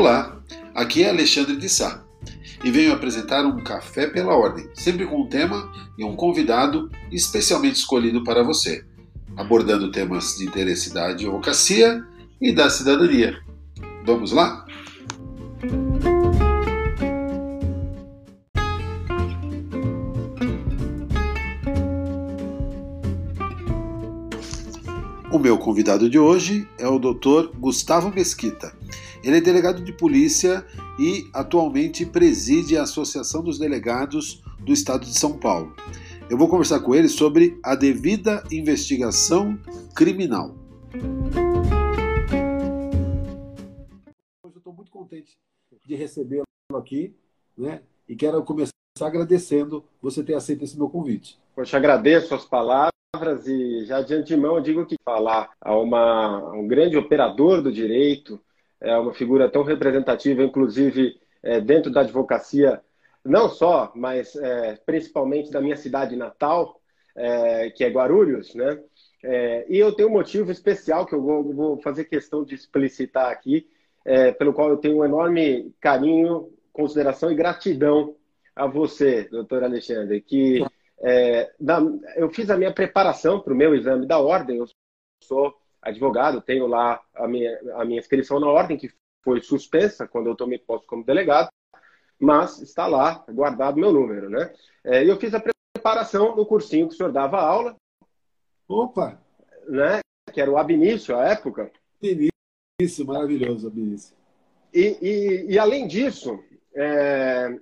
Olá, aqui é Alexandre de Sá e venho apresentar um Café pela Ordem, sempre com um tema e um convidado especialmente escolhido para você, abordando temas de interesse da advocacia e da cidadania. Vamos lá? O meu convidado de hoje é o Dr. Gustavo Mesquita. Ele é delegado de polícia e atualmente preside a Associação dos Delegados do Estado de São Paulo. Eu vou conversar com ele sobre a devida investigação criminal. Hoje eu estou muito contente de recebê-lo aqui, né? E quero começar agradecendo você ter aceito esse meu convite. Poxa, agradeço as palavras e já de antemão digo que falar a, uma, a um grande operador do direito, é uma figura tão representativa, inclusive é, dentro da advocacia, não só, mas é, principalmente da minha cidade natal, é, que é Guarulhos, né? É, e eu tenho um motivo especial que eu vou, vou fazer questão de explicitar aqui, é, pelo qual eu tenho um enorme carinho, consideração e gratidão a você, doutor Alexandre, que é, eu fiz a minha preparação para o meu exame da ordem, eu sou advogado, tenho lá a minha, a minha inscrição na ordem, que foi suspensa quando eu tomei posse como delegado, mas está lá, guardado meu número, né? É, eu fiz a preparação no cursinho que o senhor dava aula. Opa! Né? Que era o Abinício, à época. Abinício, maravilhoso, Abinício. E, e, e além disso, é,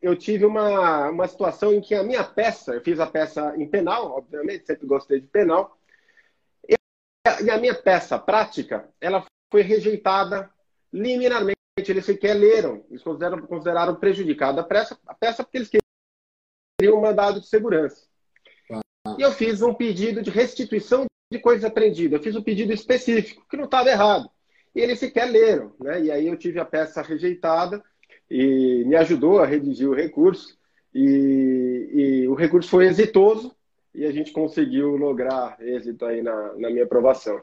eu tive uma, uma situação em que a minha peça, eu fiz a peça em penal, obviamente, sempre gostei de penal, e a minha peça prática, ela foi rejeitada liminarmente. Eles sequer leram, eles consideraram, consideraram prejudicada a peça, a peça porque eles queriam um mandado de segurança. Ah. E eu fiz um pedido de restituição de coisa aprendida. Eu fiz um pedido específico, que não estava errado. E eles sequer leram. Né? E aí eu tive a peça rejeitada e me ajudou a redigir o recurso. E, e o recurso foi exitoso e a gente conseguiu lograr êxito aí na, na minha aprovação.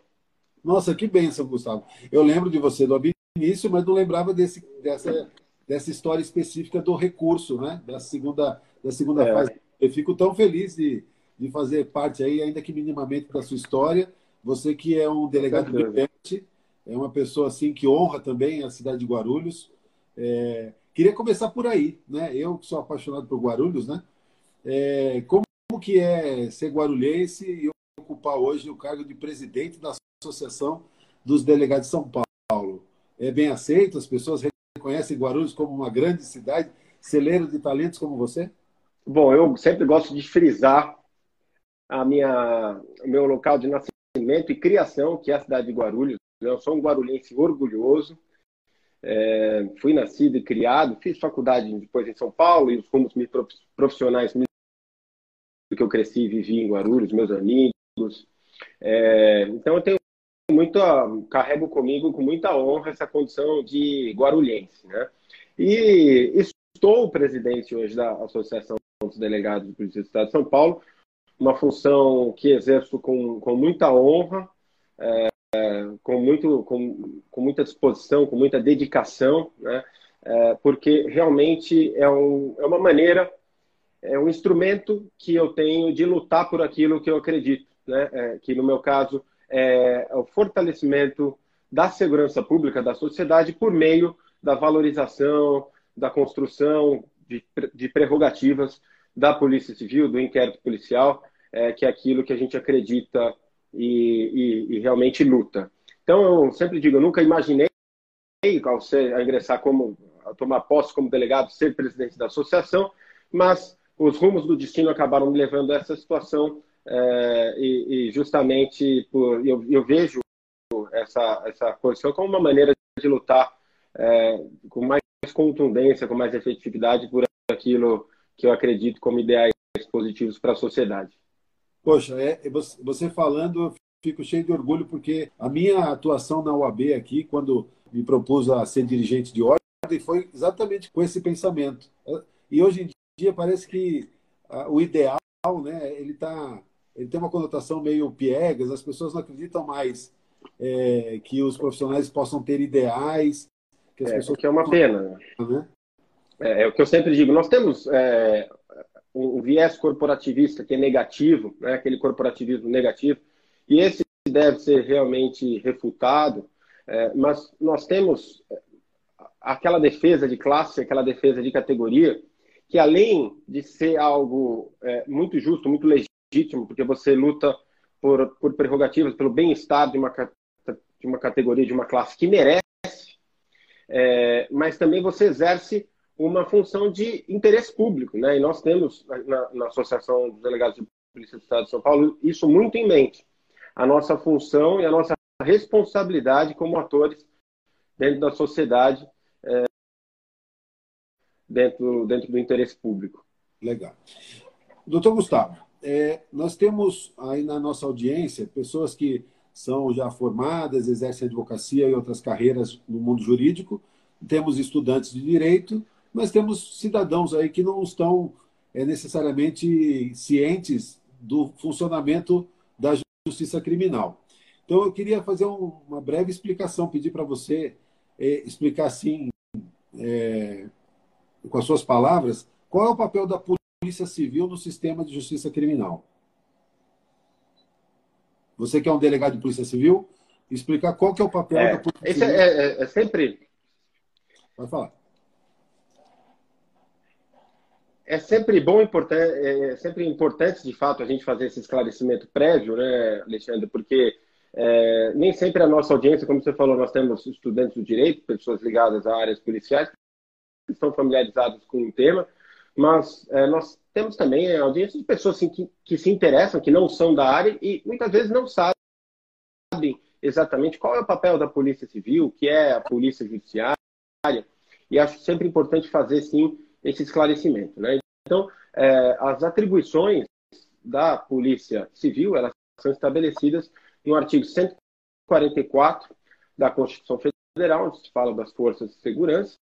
Nossa, que bênção, Gustavo. Eu lembro de você do início, mas não lembrava desse, dessa, dessa história específica do recurso, né? Da segunda, da segunda é. fase. Eu fico tão feliz de, de fazer parte aí, ainda que minimamente, da sua história. Você que é um delegado brilhante, é uma pessoa assim que honra também a cidade de Guarulhos. É, queria começar por aí, né? Eu que sou apaixonado por Guarulhos, né? É, como como que é ser guarulhense e ocupar hoje o cargo de presidente da Associação dos Delegados de São Paulo? É bem aceito? As pessoas reconhecem Guarulhos como uma grande cidade, celeiro de talentos como você? Bom, eu sempre gosto de frisar a minha, o meu local de nascimento e criação, que é a cidade de Guarulhos. Eu sou um guarulhense orgulhoso. É, fui nascido e criado, fiz faculdade depois em São Paulo e os rumos profissionais me que eu cresci e vivi em Guarulhos, meus amigos. É, então eu tenho muito, carrego comigo com muita honra essa condição de guarulhense, né? E estou presidente hoje da Associação dos Delegados de Polícia do Estado de São Paulo, uma função que exerço com, com muita honra, é, com, muito, com, com muita disposição, com muita dedicação, né? É, porque realmente é, um, é uma maneira é um instrumento que eu tenho de lutar por aquilo que eu acredito, né? É, que no meu caso é o fortalecimento da segurança pública da sociedade por meio da valorização, da construção de, de prerrogativas da Polícia Civil, do inquérito policial, é, que é aquilo que a gente acredita e, e, e, realmente luta. Então, eu sempre digo, eu nunca imaginei, ao, ser, a ingressar como, a tomar posse como delegado, ser presidente da associação, mas os rumos do destino acabaram me levando a essa situação é, e, e, justamente por, eu, eu, vejo essa, essa posição como uma maneira de lutar é, com mais contundência, com mais efetividade por aquilo que eu acredito como ideais positivos para a sociedade. Poxa, é, você falando, eu fico cheio de orgulho porque a minha atuação na UAB aqui, quando me propus a ser dirigente de ordem, foi exatamente com esse pensamento. E hoje em dia parece que uh, o ideal, né, ele tá, ele tem uma conotação meio piegas, as pessoas não acreditam mais é, que os profissionais possam ter ideais, Que, as é, pessoas... que é uma pena. Né? É, é, o que eu sempre digo. Nós temos é, um viés corporativista que é negativo, né? aquele corporativismo negativo, e esse deve ser realmente refutado, é, mas nós temos aquela defesa de classe, aquela defesa de categoria, que além de ser algo é, muito justo, muito legítimo, porque você luta por, por prerrogativas, pelo bem-estar de uma, de uma categoria, de uma classe que merece, é, mas também você exerce uma função de interesse público. Né? E nós temos, na, na Associação dos Delegados de Polícia do Estado de São Paulo, isso muito em mente. A nossa função e a nossa responsabilidade como atores dentro da sociedade dentro, dentro do interesse público. Legal. Doutor Gustavo, é, nós temos aí na nossa audiência pessoas que são já formadas, exercem advocacia e outras carreiras no mundo jurídico, temos estudantes de direito, mas temos cidadãos aí que não estão é, necessariamente cientes do funcionamento da justiça criminal. Então, eu queria fazer um, uma breve explicação, pedir para você é, explicar assim, é, com as suas palavras, qual é o papel da Polícia Civil no sistema de justiça criminal? Você que é um delegado de Polícia Civil, explicar qual que é o papel é, da Polícia Civil. É, é, é sempre... Pode falar. É sempre bom, é, é sempre importante, de fato, a gente fazer esse esclarecimento prévio, né, Alexandre? Porque é, nem sempre a nossa audiência, como você falou, nós temos estudantes do direito, pessoas ligadas a áreas policiais, estão familiarizados com o tema, mas é, nós temos também a audiência de pessoas assim, que, que se interessam, que não são da área e muitas vezes não sabem exatamente qual é o papel da Polícia Civil, o que é a Polícia Judiciária, e acho sempre importante fazer, sim, esse esclarecimento. Né? Então, é, as atribuições da Polícia Civil, elas são estabelecidas no artigo 144 da Constituição Federal, onde se fala das forças de segurança,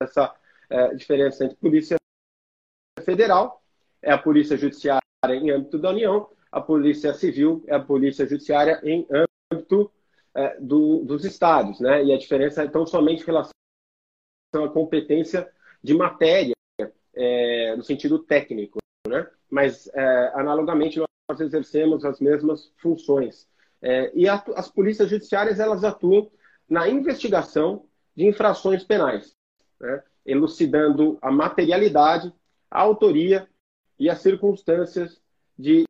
essa é, diferença entre polícia federal, é a polícia judiciária em âmbito da União, a polícia civil é a polícia judiciária em âmbito é, do, dos estados, né? E a diferença é tão somente em relação à competência de matéria, é, no sentido técnico, né? Mas, é, analogamente, nós exercemos as mesmas funções. É, e as polícias judiciárias, elas atuam na investigação de infrações penais né, elucidando a materialidade, a autoria e as circunstâncias de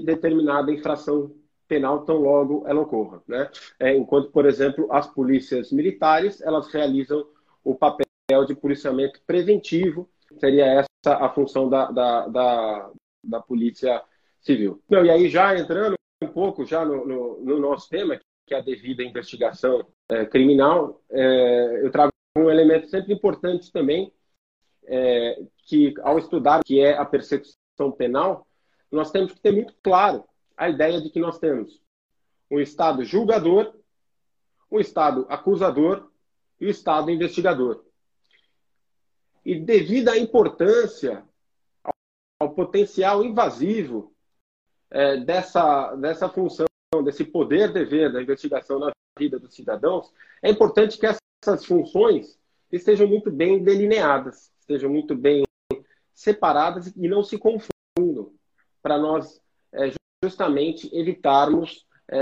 determinada infração penal tão logo ela ocorra. Né? É, enquanto, por exemplo, as polícias militares elas realizam o papel de policiamento preventivo, seria essa a função da, da, da, da polícia civil. E aí já entrando um pouco já no, no, no nosso tema, que é a devida investigação é, criminal, é, eu trago um elemento sempre importante também, é, que ao estudar que é a persecução penal, nós temos que ter muito claro a ideia de que nós temos um Estado julgador, um Estado acusador e o um Estado investigador. E devido à importância, ao, potencial invasivo é, dessa, dessa função, desse poder-dever da investigação na vida dos cidadãos, é importante que essa essas funções estejam muito bem delineadas, estejam muito bem separadas e não se confundam, para nós é, justamente evitarmos é,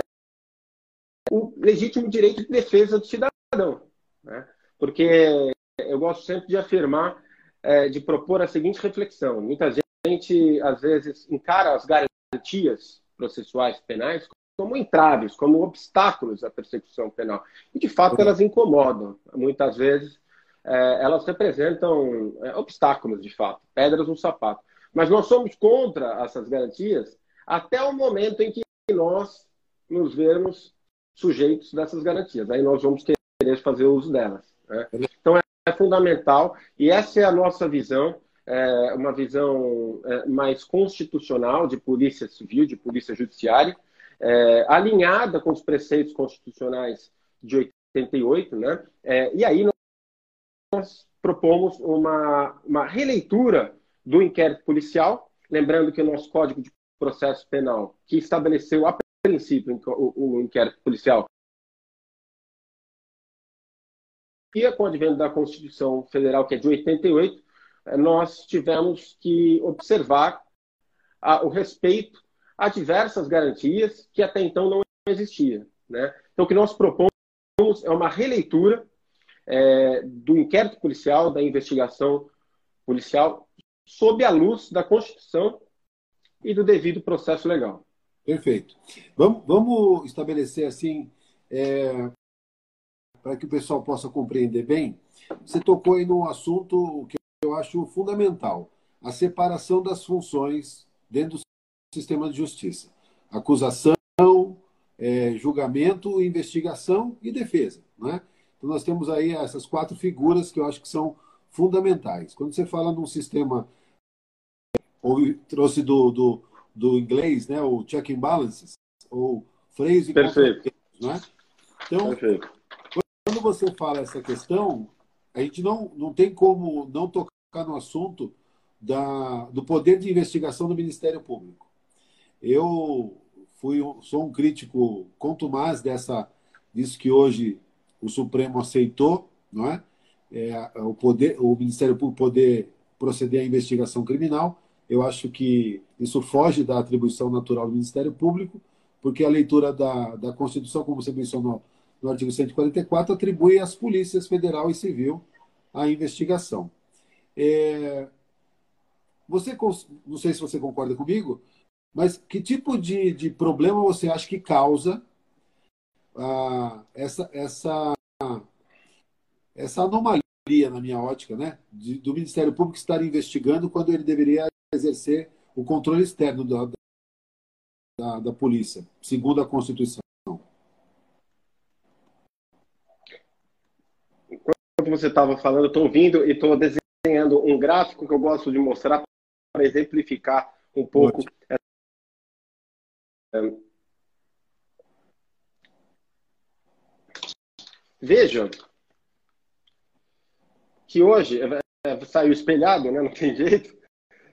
o legítimo direito de defesa do cidadão. Né? Porque eu gosto sempre de afirmar, é, de propor a seguinte reflexão: muita gente, às vezes, encara as garantias processuais penais como entraves, como obstáculos à persecução penal. E, de fato, elas incomodam. Muitas vezes, é, elas representam é, obstáculos, de fato, pedras no sapato. Mas nós somos contra essas garantias até o momento em que nós nos vermos sujeitos dessas garantias. Aí nós vamos querer fazer uso delas. Né? Então, é, é, fundamental, e essa é a nossa visão, é, uma visão é, mais constitucional de polícia civil, de polícia judiciária, é, alinhada com os preceitos constitucionais de 88, né? É, e aí nós propomos uma, uma releitura do inquérito policial, lembrando que o nosso Código de Processo Penal, que estabeleceu a princípio o, o inquérito policial com o advento da Constituição Federal, que é de 88, eh, nós tivemos que observar a, o respeito a diversas garantias que até então não existiam. Né? Então, o que nós propomos é uma releitura é, do inquérito policial, da investigação policial, sob a luz da Constituição e do devido processo legal. Perfeito. Vamos, vamos estabelecer assim, é, para que o pessoal possa compreender bem. Você tocou aí num assunto que eu acho fundamental: a separação das funções dentro do sistema de justiça. Acusação, é, julgamento, investigação e defesa. Né? Então, nós temos aí essas quatro figuras que eu acho que são fundamentais. Quando você fala num sistema, ou trouxe do, do, do inglês, né, o check and balances, ou freio e Perfeito. Né? Então, Perfeito. quando você fala essa questão, a gente não, não tem como não tocar no assunto da, do poder de investigação do Ministério Público. Eu fui, sou um crítico contumaz dessa, disso que hoje o Supremo aceitou, não é? é o, poder, o Ministério Público poder proceder à investigação criminal. Eu acho que isso foge da atribuição natural do Ministério Público, porque a leitura da, da Constituição, como você mencionou no artigo 144, atribui às polícias federal e civil a investigação. É, você, não sei se você concorda comigo, mas que tipo de, de problema você acha que causa ah, essa, essa, essa anomalia, na minha ótica, né, de, do Ministério Público estar investigando quando ele deveria exercer o controle externo da, da, da polícia, segundo a Constituição? Enquanto você estava falando, eu estou ouvindo e estou desenhando um gráfico que eu gosto de mostrar para exemplificar um pouco Veja que hoje é, é, saiu espelhado, né? não tem jeito,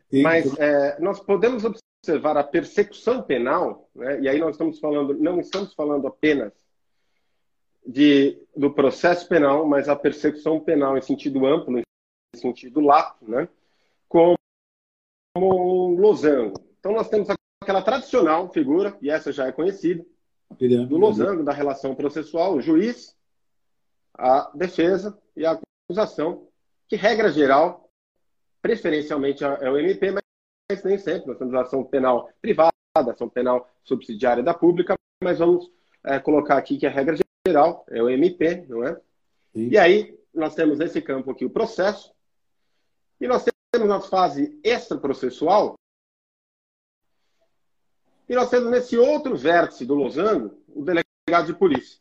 Sim. mas é, nós podemos observar a persecução penal, né? e aí nós estamos falando, não estamos falando apenas de, do processo penal, mas a persecução penal em sentido amplo, em sentido lato, né? como, como um losango. Então nós temos aquela tradicional figura, e essa já é conhecida, do losango, da relação processual, o juiz, a defesa e a acusação, que, regra geral, preferencialmente é o MP, mas nem sempre. Nós temos ação penal privada, ação penal subsidiária da pública, mas vamos é, colocar aqui que a regra geral é o MP, não é? Sim. E aí, nós temos nesse campo aqui o processo, e nós temos na fase extraprocessual e nós temos nesse outro vértice do losango o delegado de polícia.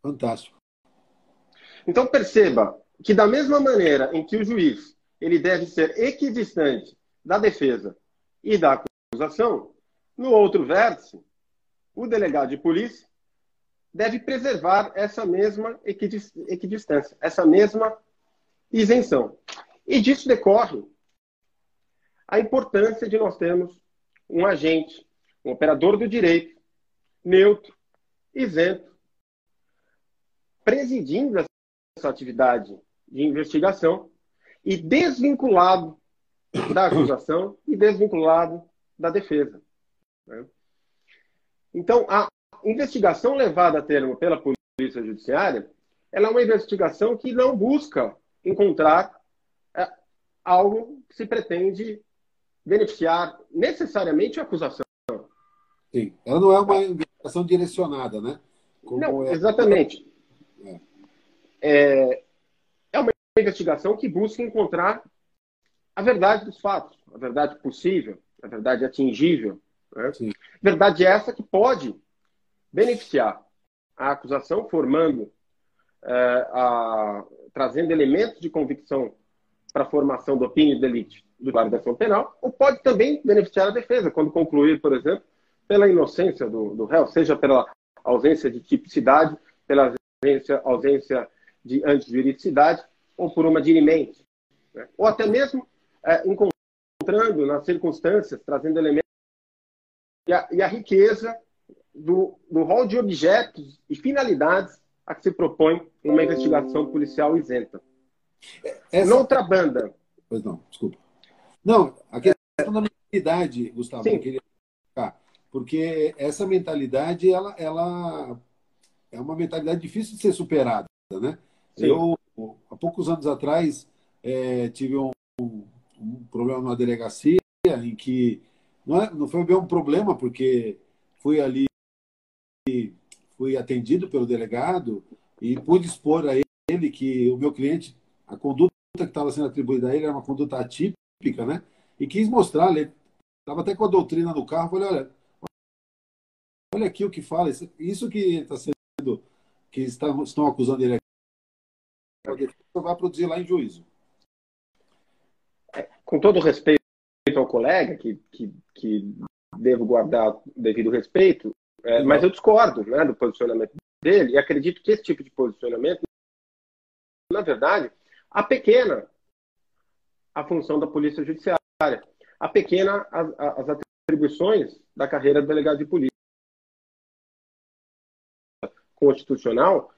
Fantástico. Então perceba que da mesma maneira em que o juiz ele deve ser equidistante da defesa e da acusação, no outro vértice, o delegado de polícia deve preservar essa mesma equidistância, essa mesma isenção. E disso decorre a importância de nós termos um agente um operador do direito, neutro, isento, presidindo essa atividade de investigação e desvinculado da acusação e desvinculado da defesa. Né? Então, a investigação levada a termo pela Polícia Judiciária, ela é uma investigação que não busca encontrar é, algo que se pretende beneficiar necessariamente a acusação. Sim. Ela não é uma investigação direcionada, né? Como não, é... exatamente. É. é. É uma investigação que busca encontrar a verdade dos fatos, a verdade possível, a verdade atingível. Né? Verdade essa que pode beneficiar a acusação, formando, é, a, trazendo elementos de convicção para a formação do opinião delite do guarda penal, ou pode também beneficiar a defesa, quando concluir, por exemplo, pela inocência do, do réu, seja pela ausência de tipicidade, pela ausência, ausência de antijuridicidade ou por uma dirimente. Né? Ou até mesmo é, encontrando nas circunstâncias, trazendo elementos e a, e a riqueza do, do rol de objetos e finalidades a que se propõe uma investigação policial isenta. Essa... Noutra banda. Pois não, desculpa. Não, a questão da mentalidade, Gustavo, Sim. eu queria porque essa mentalidade ela, ela é uma mentalidade difícil de ser superada, né? Sim. Eu há poucos anos atrás é, tive um, um, problema na delegacia em que não, é, não foi bem um problema porque fui ali fui atendido pelo delegado e pude expor a ele que o meu cliente a conduta que estava sendo atribuída a ele era uma conduta atípica, né? E quis mostrar, ele estava até com a doutrina no carro, falei, olha, olha aqui o que fala, isso que está sendo, que estão, estão acusando ele aqui, vai produzir lá em juízo. É, com todo respeito ao colega, que, que, que devo guardar devido respeito, é, mas eu discordo né, do posicionamento dele e acredito que esse tipo de posicionamento, na verdade, a pequena a função da polícia judiciária, a pequena as, as atribuições da carreira do delegado de polícia constitucional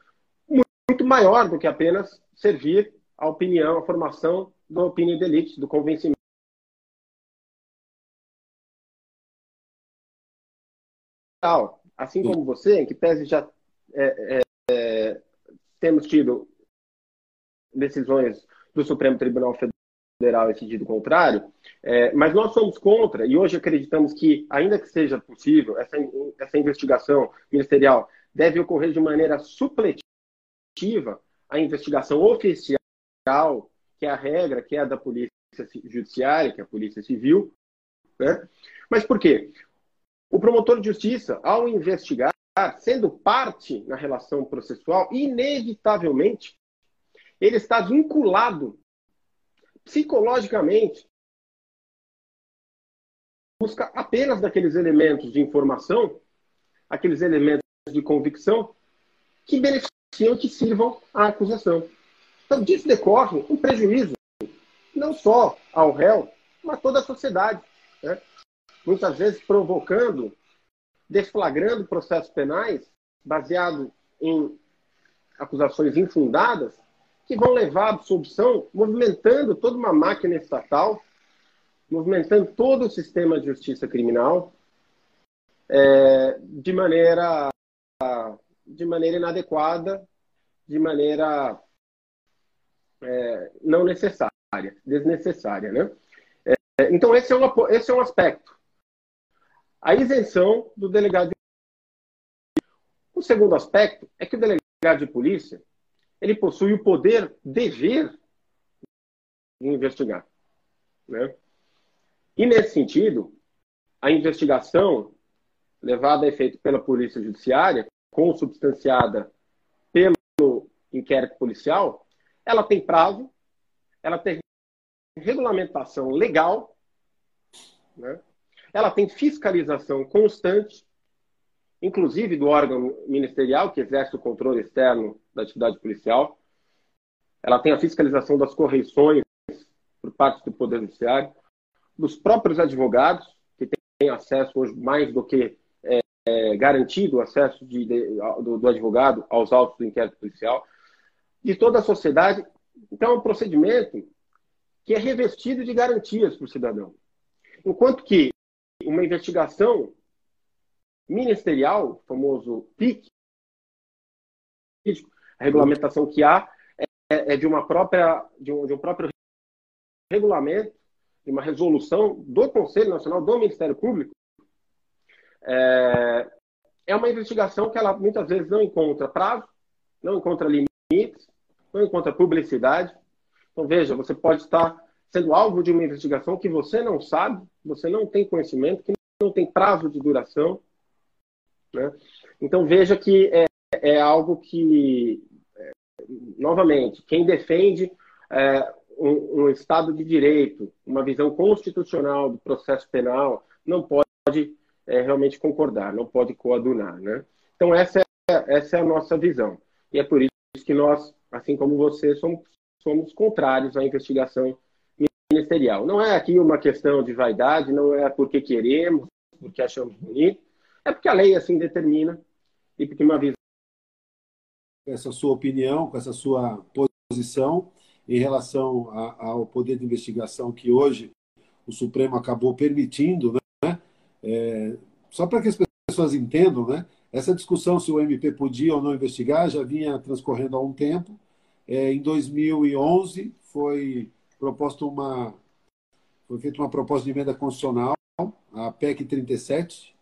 muito maior do que apenas servir a opinião, a formação da opinião de elite, do convencimento. Assim como você, em que pese já é, é, é, temos tido decisões do Supremo Tribunal Federal em sentido contrário, é, mas nós somos contra e hoje acreditamos que, ainda que seja possível, essa, essa investigação ministerial deve ocorrer de maneira supletiva a investigação oficial, que é a regra, que é a da polícia judiciária, que é a polícia civil. Né? Mas por quê? O promotor de justiça, ao investigar, sendo parte na relação processual, inevitavelmente, ele está vinculado psicologicamente busca apenas daqueles elementos de informação, aqueles elementos de convicção que beneficiam, que sirvam à acusação. Então, disso decorre um prejuízo, não só ao réu, mas toda a sociedade. Né? Muitas vezes provocando, desflagrando processos penais baseados em acusações infundadas, que vão levar à absolução, movimentando toda uma máquina estatal, movimentando todo o sistema de justiça criminal, é, de maneira de maneira inadequada, de maneira é, não necessária, desnecessária, né? É, então esse é, uma, esse é um aspecto. A isenção do delegado. De... O segundo aspecto é que o delegado de polícia ele possui o poder, dever de investigar, né? E nesse sentido, a investigação levada a efeito pela Polícia Judiciária, consubstanciada pelo inquérito policial, ela tem prazo, ela tem regulamentação legal, né? ela tem fiscalização constante, inclusive do órgão ministerial que exerce o controle externo da atividade policial. Ela tem a fiscalização das correições por parte do Poder Judiciário, dos próprios advogados, que têm acesso hoje mais do que é, garantido o acesso de, de, do, do, advogado aos autos do inquérito policial, de toda a sociedade. Então, é um procedimento que é revestido de garantias para o cidadão. Enquanto que uma investigação ministerial, famoso PIC, a regulamentação que há é, é de uma própria de um, de um próprio regulamento, de uma resolução do Conselho Nacional do Ministério Público, é, é uma investigação que ela muitas vezes não encontra prazo, não encontra limites, não encontra publicidade. Então, veja, você pode estar sendo alvo de uma investigação que você não sabe, você não tem conhecimento, que não tem prazo de duração. Né? Então, veja que é, é algo que, é, novamente, quem defende é, um, um Estado de direito, uma visão constitucional do processo penal, não pode é, realmente concordar, não pode coadunar. Né? Então, essa é, essa é a nossa visão. E é por isso que nós, assim como você, somos, somos contrários à investigação ministerial. Não é aqui uma questão de vaidade, não é porque queremos, porque achamos bonito, é porque a lei assim determina e porque uma visão essa sua opinião, com essa sua posição em relação a, ao poder de investigação que hoje o Supremo acabou permitindo, né? É, só para que as pessoas entendam, né? Essa discussão se o MP podia ou não investigar já vinha transcorrendo há um tempo. É, em 2011 foi proposta uma foi feita uma proposta de emenda constitucional, a PEC 37,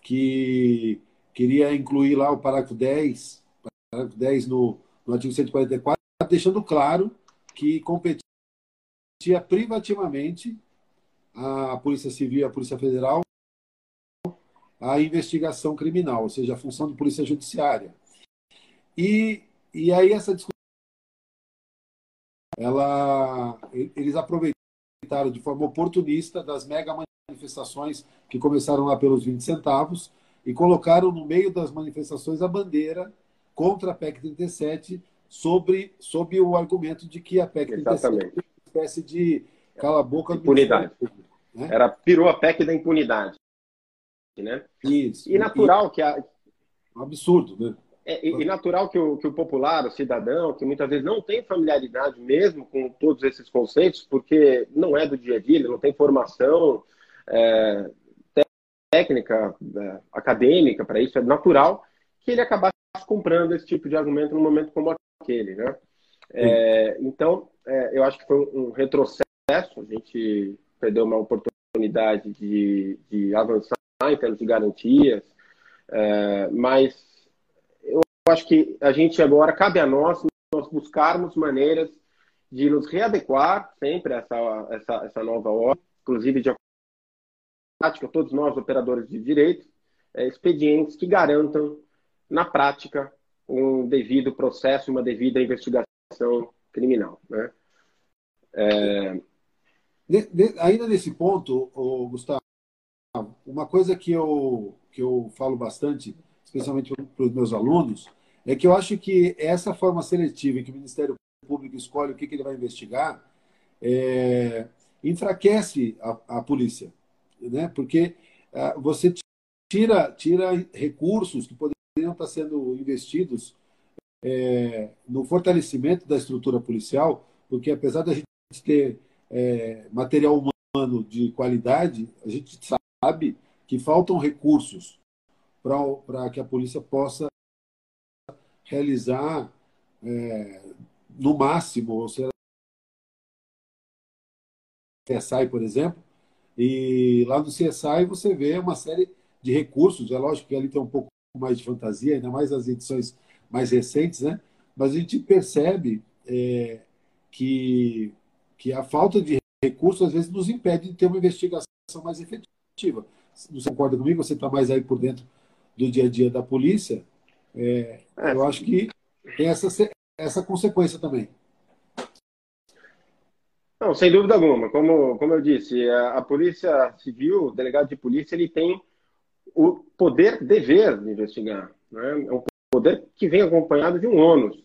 que queria incluir lá o parágrafo 10, parágrafo 10 no, no artigo 144, deixando claro que competia privativamente a Polícia Civil e a Polícia Federal a investigação criminal, ou seja, a função de polícia judiciária. E, e aí essa discussão, ela, eles aproveitaram de forma oportunista das mega manifestações que começaram lá pelos 20 centavos e colocaram no meio das manifestações a bandeira contra a PEC 37 sobre, sob o argumento de que a PEC Exatamente. 37 é uma espécie de cala-boca impunidade. Né? Era, pirou a PEC da impunidade. Né? Isso. E natural e, que a. Um absurdo, né? É, e, e, natural que o, que o popular, o cidadão, que muitas vezes não tem familiaridade mesmo com todos esses conceitos, porque não é do dia a dia, ele não tem formação é, técnica, é, acadêmica para isso, é natural que ele acabasse comprando esse tipo de argumento num momento como aquele, né? É, então, é, eu acho que foi um, um retrocesso, a gente perdeu uma oportunidade de, de avançar em termos de garantias, é, mas eu acho que a gente agora, cabe a nós, nós buscarmos maneiras de nos readequar sempre a essa, essa, essa nova ordem, inclusive de prática, todos nós, operadores de direito, é, expedientes que garantam, na prática, um devido processo, uma devida investigação criminal. Né? É... De, de, ainda nesse ponto, Gustavo, uma coisa que eu, que eu falo bastante, especialmente para os meus alunos, é que eu acho que essa forma seletiva em que o Ministério Público escolhe o que, que ele vai investigar é, enfraquece a, a, polícia, né? porque é, você tira, tira recursos que poderiam estar sendo investidos é, no fortalecimento da estrutura policial, porque apesar da gente ter é, material humano de qualidade, a gente sabe que faltam recursos para que a polícia possa realizar é, no máximo, ou seja, CSI, por exemplo, e lá no CSI você vê uma série de recursos, é lógico que ali tem um pouco mais de fantasia, ainda mais as edições mais recentes, né? mas a gente percebe é, que, que a falta de recursos às vezes nos impede de ter uma investigação mais efetiva. Você concorda comigo? Você está mais aí por dentro do dia a dia da polícia. É, é. Eu acho que tem essa, essa consequência também. Não, sem dúvida alguma. Como, como eu disse, a, a Polícia Civil, o delegado de polícia, ele tem o poder, dever de investigar. Né? É um poder que vem acompanhado de um ônus.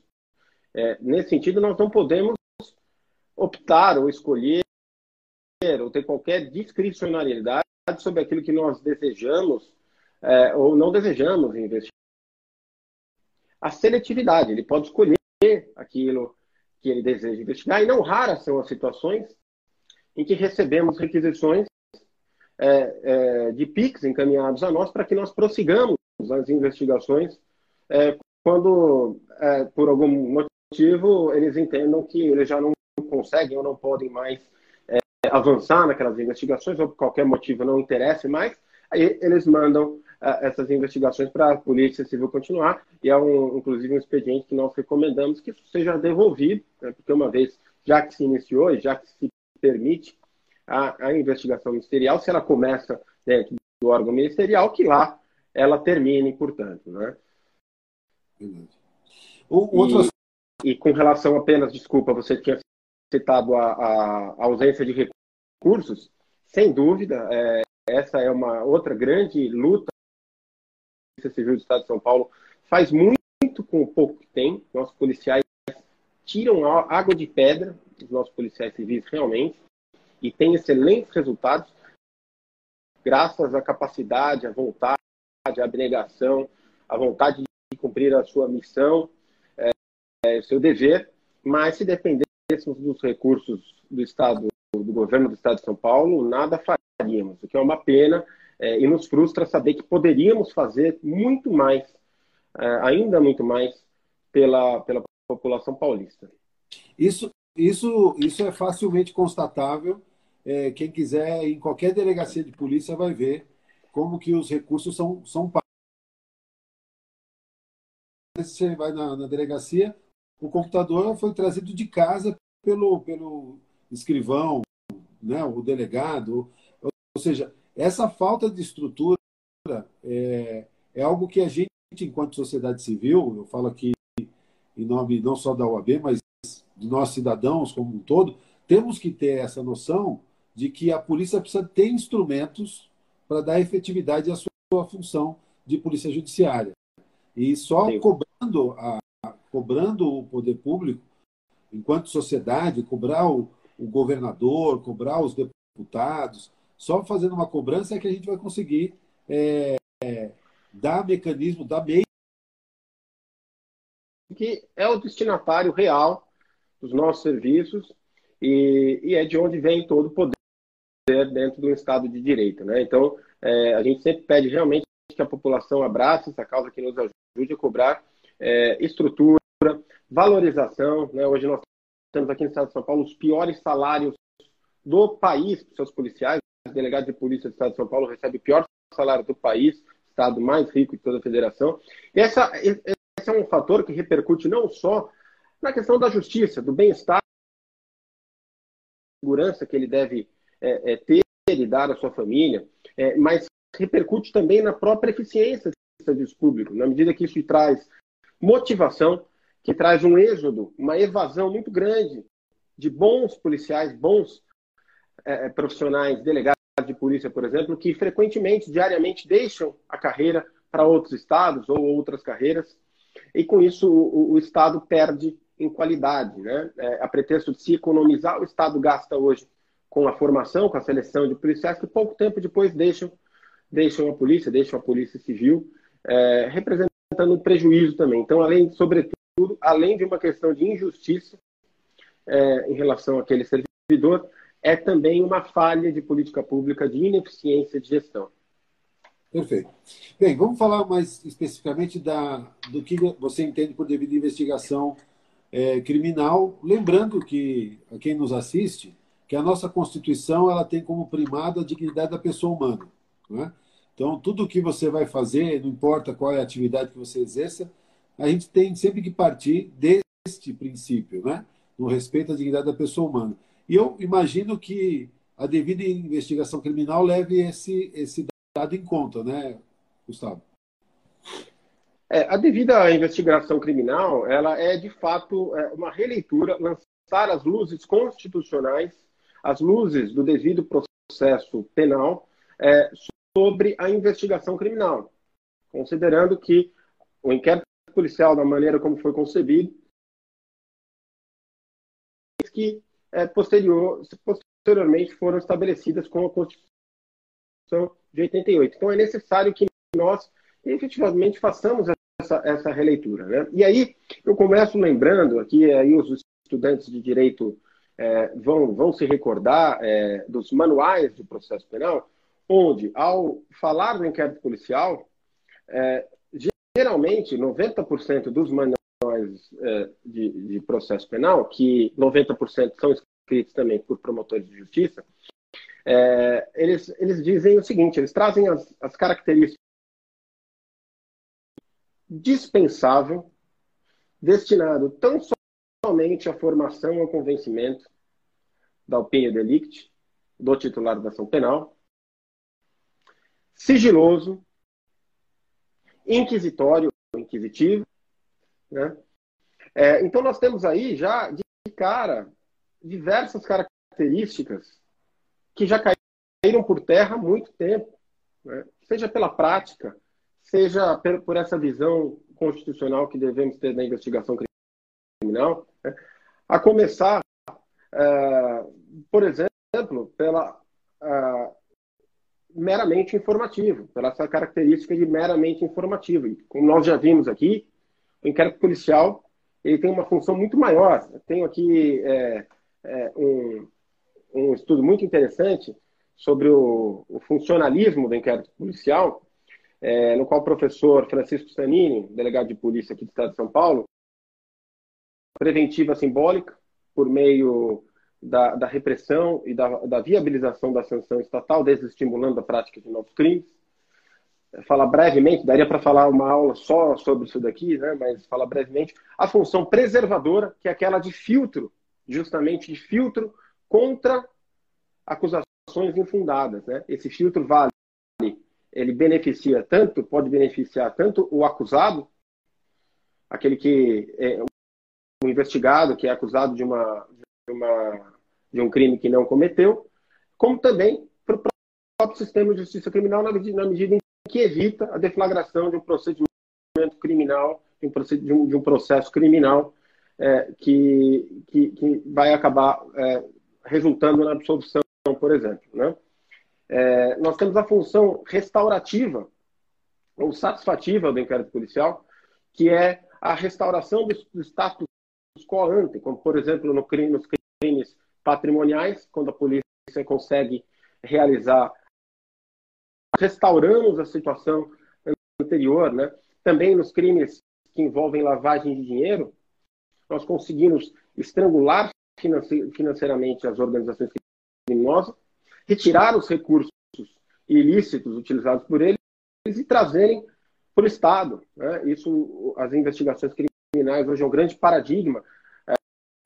É, nesse sentido, nós não podemos optar ou escolher ou ter qualquer discricionariedade sobre aquilo que nós desejamos é, ou não desejamos investir. A seletividade, ele pode escolher aquilo que ele deseja investigar, e não raras são as situações em que recebemos requisições é, é, de PIX encaminhados a nós para que nós prossigamos as investigações é, quando, é, por algum motivo, eles entendam que eles já não conseguem ou não podem mais avançar naquelas investigações, ou por qualquer motivo não interesse mais, aí eles mandam é, essas investigações para a Polícia Civil continuar, e é um, inclusive um expediente que nós recomendamos que seja devolvido, né, porque uma vez, já que se iniciou e já que se permite a, a investigação ministerial, se ela começa dentro do órgão ministerial, que lá ela termine, portanto. Né? O, outro... e, e, com relação apenas, desculpa, você tinha citado a, a ausência de recursos, sem dúvida, é, essa é uma outra grande luta a Polícia Civil do Estado de São Paulo faz muito com o pouco que tem. Nossos policiais tiram água de pedra, os nossos policiais civis realmente, e têm excelentes resultados, graças à capacidade, à vontade, à abnegação, à vontade de cumprir a sua missão é seu dever, mas se dependêssemos dos recursos do Estado, do governo do Estado de São Paulo, nada faríamos, o que é uma pena é, e nos frustra saber que poderíamos fazer muito mais, é, ainda muito mais, pela, pela população paulista. Isso, isso, isso é facilmente constatável. É, quem quiser, em qualquer delegacia de polícia, vai ver como que os recursos são, são pagos. Você vai na, na delegacia, o computador foi trazido de casa pelo, pelo escrivão, né, o delegado. Ou seja, essa falta de estrutura é, é algo que a gente, enquanto sociedade civil, eu falo aqui em nome não só da OAB, mas de nós cidadãos como um todo, temos que ter essa noção de que a polícia precisa ter instrumentos para dar efetividade à sua função de polícia judiciária. E só Sim. cobrando, a, cobrando o poder público, enquanto sociedade, cobrar o, o governador, cobrar os deputados, só fazendo uma cobrança é que a gente vai conseguir é, é, dar mecanismo, dar meio. Que é o destinatário real dos nossos serviços e, e é de onde vem todo o poder dentro do Estado de Direito. Né? Então, é, a gente sempre pede realmente que a população abrace essa causa que nos ajude a cobrar é, estrutura, valorização. Né? Hoje nós temos aqui no Estado de São Paulo os piores salários do país para seus policiais. Os delegados de polícia do Estado de São Paulo recebem o pior salário do país, estado mais rico de toda a federação. E essa, esse é um fator que repercute não só na questão da justiça, do bem-estar, segurança que ele deve é, é, ter e dar à sua família, é, mas repercute também na própria eficiência do serviço público, na medida que isso traz motivação, que traz um êxodo, uma evasão muito grande de bons policiais, bons é, é, profissionais, delegados de polícia, por exemplo, que frequentemente, diariamente, deixam a carreira para outros estados ou outras carreiras, e com isso o, o Estado perde em qualidade. Né? É, a pretexto de se economizar, o Estado gasta hoje com a formação, com a seleção de policiais, que pouco tempo depois deixam, deixam a polícia, deixam a polícia civil, é, representando um prejuízo também. Então, além, sobretudo, além de uma questão de injustiça é, em relação àquele servidor, é também uma falha de política pública, de ineficiência de gestão. Perfeito. Bem, vamos falar mais especificamente da, do que você entende por devida investigação é, criminal. Lembrando que, a quem nos assiste, que a nossa Constituição ela tem como primado a dignidade da pessoa humana. Né? Então, tudo que você vai fazer, não importa qual é a atividade que você exerça, a gente tem sempre que partir deste princípio, né? no respeito à dignidade da pessoa humana. E eu imagino que a devida investigação criminal leve esse, esse dado em conta, né, Gustavo? É, a devida investigação criminal, ela é de fato é, uma releitura, lançar as luzes constitucionais, as luzes do devido processo penal é, sobre a investigação criminal, considerando que o inquérito policial, da maneira como foi concebido, que é, posterior, posteriormente foram estabelecidas com a Constituição de 88. Então, é necessário que nós efetivamente façamos essa, essa releitura. Né? E aí, eu começo lembrando, aqui aí os estudantes de direito é, vão, vão se recordar é, dos manuais do processo penal, onde, ao falar do inquérito policial, é, geralmente 90% dos manuais é, de, de, processo penal, que 90% são escritos também por promotores de justiça, é, eles, eles dizem o seguinte: eles trazem as, as características dispensável, destinado tão somente à formação ou convencimento da opinião delicti, do titular da ação penal, sigiloso, inquisitório, inquisitivo. Né? É, então, nós temos aí já de cara diversas características que já caíram por terra há muito tempo, né? seja pela prática, seja por essa visão constitucional que devemos ter na investigação criminal, né? a começar, é, por exemplo, pela é, meramente informativo, pela essa característica de meramente informativo. E, como nós já vimos aqui, o inquérito policial ele tem uma função muito maior. Eu tenho aqui é, é, um, um estudo muito interessante sobre o, o funcionalismo do inquérito policial, é, no qual o professor Francisco Stanini, delegado de polícia aqui do Estado de São Paulo, preventiva simbólica, por meio da, da repressão e da, da, viabilização da sanção estatal, desestimulando a prática de novos crimes. Fala brevemente, daria para falar uma aula só sobre isso daqui, né? mas fala brevemente, a função preservadora, que é aquela de filtro, justamente de filtro contra acusações infundadas. Né? Esse filtro vale, ele beneficia tanto, pode beneficiar tanto o acusado, aquele que é um investigado, que é acusado de uma, uma, de um crime que não cometeu, como também para o próprio sistema de justiça criminal, na medida, na medida em que evita a deflagração de um procedimento criminal, de um, de um, processo criminal é, que, que, que, vai acabar é, resultando na absolvição, por exemplo. Né? É, nós temos a função restaurativa ou satisfativa do inquérito policial, que é a restauração do, do status como, por exemplo, no crime, nos crimes patrimoniais, quando a polícia consegue realizar, restauramos a situação anterior, né? Também nos crimes que envolvem lavagem de dinheiro, nós conseguimos estrangular financeiramente as organizações criminosas, retirar os recursos ilícitos utilizados por eles e trazerem para o Estado. Né? Isso, as investigações criminais hoje é um grande paradigma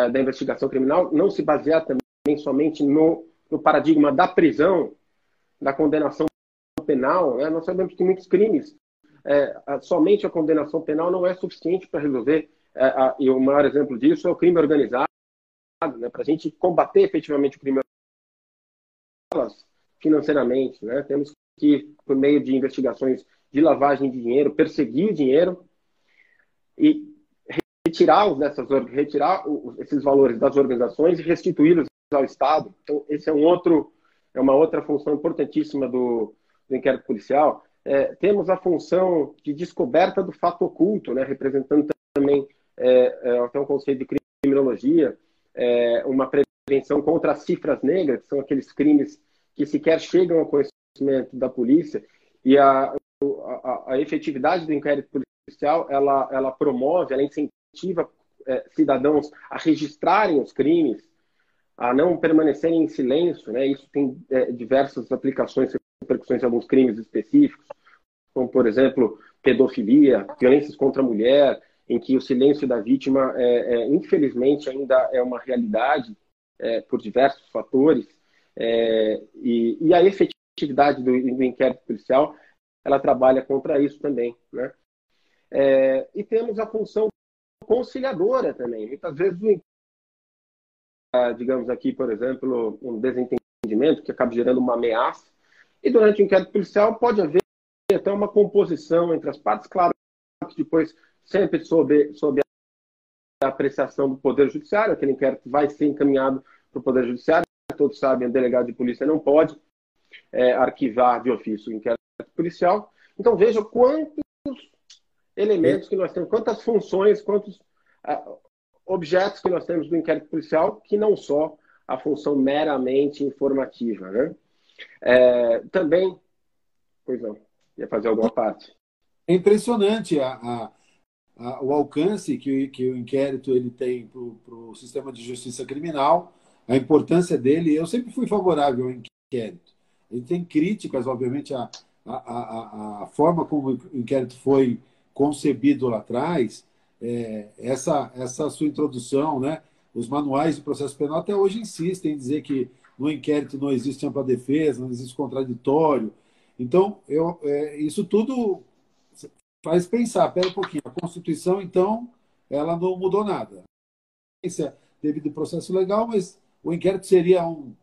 da investigação criminal, não se basear também somente no, no paradigma da prisão, da condenação penal. Né? Nós sabemos que muitos crimes, é, somente a condenação penal não é suficiente para resolver. É, a, e o maior exemplo disso é o crime organizado. Né? Para a gente combater efetivamente o crime financeiramente, né? temos que, por meio de investigações de lavagem de dinheiro, perseguir o dinheiro e retirar, dessas, retirar esses valores das organizações e restituí-los ao Estado. Então, esse é um outro, é uma outra função importantíssima do, do inquérito policial. É, temos a função de descoberta do fato oculto, né, representando também é, é, até um conceito de criminologia, é, uma prevenção contra as cifras negras, que são aqueles crimes que sequer chegam ao conhecimento da polícia, e a, a, a efetividade do inquérito policial, ela, ela promove, ela incentiva é, cidadãos a registrarem os crimes, a não permanecerem em silêncio, né? Isso tem é, diversas aplicações, repercussões em alguns crimes específicos, como, por exemplo, pedofilia, violências contra a mulher, em que o silêncio da vítima, é, é infelizmente, ainda é uma realidade é, por diversos fatores, é, e, e, a efetividade do, do inquérito policial ela trabalha contra isso também. Né? É, e temos a função conciliadora também. Muitas vezes, digamos aqui, por exemplo, um desentendimento que acaba gerando uma ameaça, e durante o inquérito policial pode haver até uma composição entre as partes, claro que depois sempre sob, sob a apreciação do Poder Judiciário, aquele inquérito vai ser encaminhado para o Poder Judiciário, todos sabem, o delegado de polícia não pode é, arquivar de ofício o inquérito policial. Então veja quantos elementos que nós temos, quantas funções, quantos uh, objetos que nós temos do inquérito policial, que não só a função meramente informativa. Né? É, também, pois não, ia fazer alguma parte. É impressionante a, a, a, o alcance que, que o inquérito ele tem para o sistema de justiça criminal, a importância dele. Eu sempre fui favorável ao inquérito. Ele tem críticas, obviamente, a, a, a, a forma como o inquérito foi concebido lá atrás, é, essa, essa sua introdução, né? os manuais de processo penal até hoje insistem em dizer que no inquérito não existe ampla defesa, não existe contraditório. Então, eu, é, isso tudo faz pensar, pera um pouquinho, a Constituição, então, ela não mudou nada. Devido ao processo legal, mas o inquérito seria um,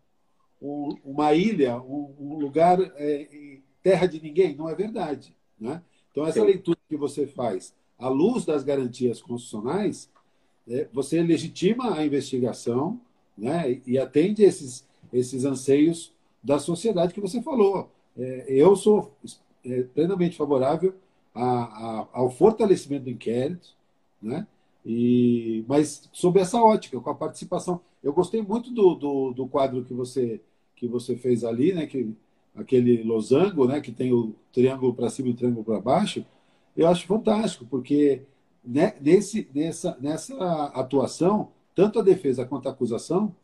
um, uma ilha, um, um lugar é, terra de ninguém. Não é verdade. Né? Então, essa Sim. leitura que você faz à luz das garantias constitucionais, é, você legitima a investigação né? e atende esses, esses anseios da sociedade que você falou. É, eu sou é, plenamente favorável a, a, ao fortalecimento do inquérito, né? E, mas sob essa ótica, com a participação. Eu gostei muito do, do, do quadro que você, que você fez ali, né? Que, aquele losango, né? Que tem o triângulo para cima e o triângulo para baixo. Eu acho fantástico, porque né, nesse, nessa, nessa atuação, tanto a defesa quanto a acusação,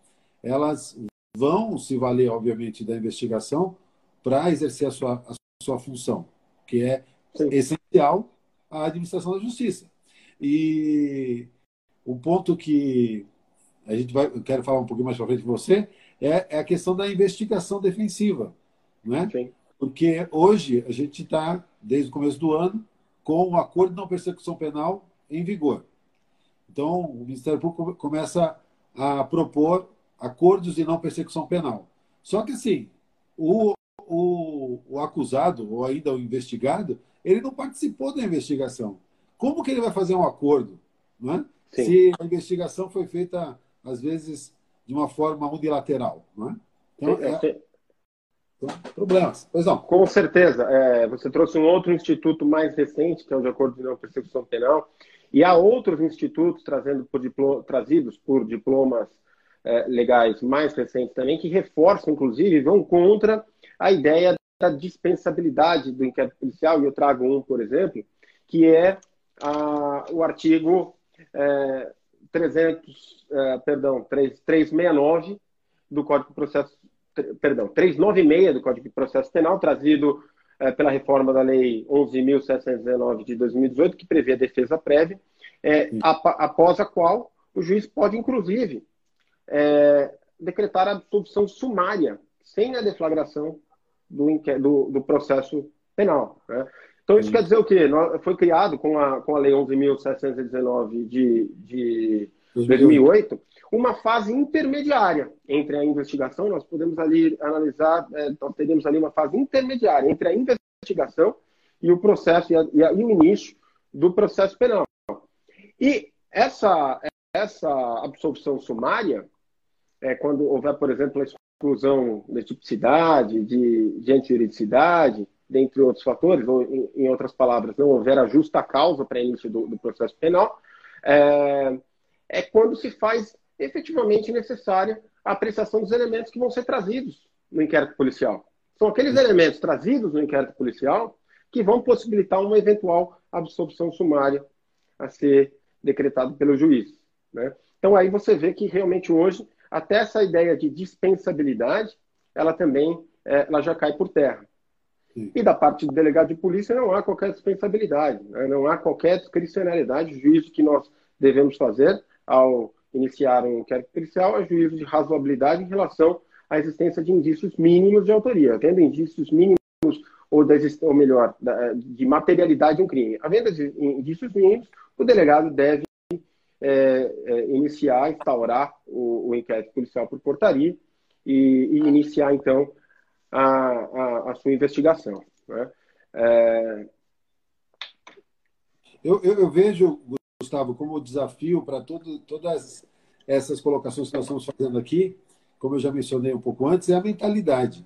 elas vão se valer, obviamente, da investigação para exercer a sua, a sua função, que é Sim. essencial à administração da justiça. E o ponto que a gente vai, eu quero falar um pouquinho mais para frente com você, é, é, a questão da investigação defensiva. Né? Sim. Porque hoje a gente está, desde o começo do ano, com o acordo de não persecução penal em vigor. Então, o Ministério Público começa a propor acordos de não persecução penal. Só que, assim, o, o, o acusado, ou ainda o investigado, ele não participou da investigação. Como que ele vai fazer um acordo? Não é? Se a investigação foi feita, às vezes, de uma forma unilateral. Não é? Então, é, então, problemas. Pois não. Com certeza. É, você trouxe um outro instituto mais recente, que é o de acordo de não persecução penal, e há outros institutos trazendo por trazidos por diplomas é, legais mais recentes também, que reforçam, inclusive, vão contra a ideia da dispensabilidade do inquérito policial, e eu trago um, por exemplo, que é a, o artigo é, 300, é, perdão, 3, 369 do Código de Processo, perdão, 396 do Código de Processo Penal, trazido é, pela reforma da Lei 11.719 de 2018, que prevê a defesa prévia, é, após a qual o juiz pode, inclusive, é, decretar a absolvição sumária, sem a deflagração do, do, do processo penal. Né? Então, isso quer dizer o quê? Foi criado com a, com a Lei 11.719 de, de 2008 uma fase intermediária entre a investigação. Nós podemos ali analisar, é, nós teríamos ali uma fase intermediária entre a investigação e o processo e, a, e, a, e o início do processo penal. E essa, essa absolvição sumária, é, quando houver, por exemplo, a exclusão de tipicidade, de, de antijuridicidade, dentre outros fatores, ou em, em, outras palavras, não houver a justa causa para início do, do processo penal, é, é quando se faz efetivamente necessária a apreciação dos elementos que vão ser trazidos no inquérito policial. São aqueles elementos trazidos no inquérito policial que vão possibilitar uma eventual absolução sumária a ser decretado pelo juiz. Né? Então aí você vê que realmente hoje até essa ideia de dispensabilidade ela também é, ela já cai por terra. Sim. E da parte do delegado de polícia não há qualquer dispensabilidade, né? não há qualquer discricionalidade. Juízo que nós devemos fazer ao iniciar um inquérito policial é juízo de razoabilidade em relação à existência de indícios mínimos de autoria. Tendo indícios mínimos ou, da, ou melhor, de materialidade de um crime. Havendo indícios mínimos, o delegado deve é, é, iniciar, instaurar o, o, inquérito policial por portaria e, e iniciar, então, a, a, a sua investigação. Né? É... Eu, eu, eu, vejo, Gustavo, como desafio para todas essas colocações que nós estamos fazendo aqui, como eu já mencionei um pouco antes, é a mentalidade.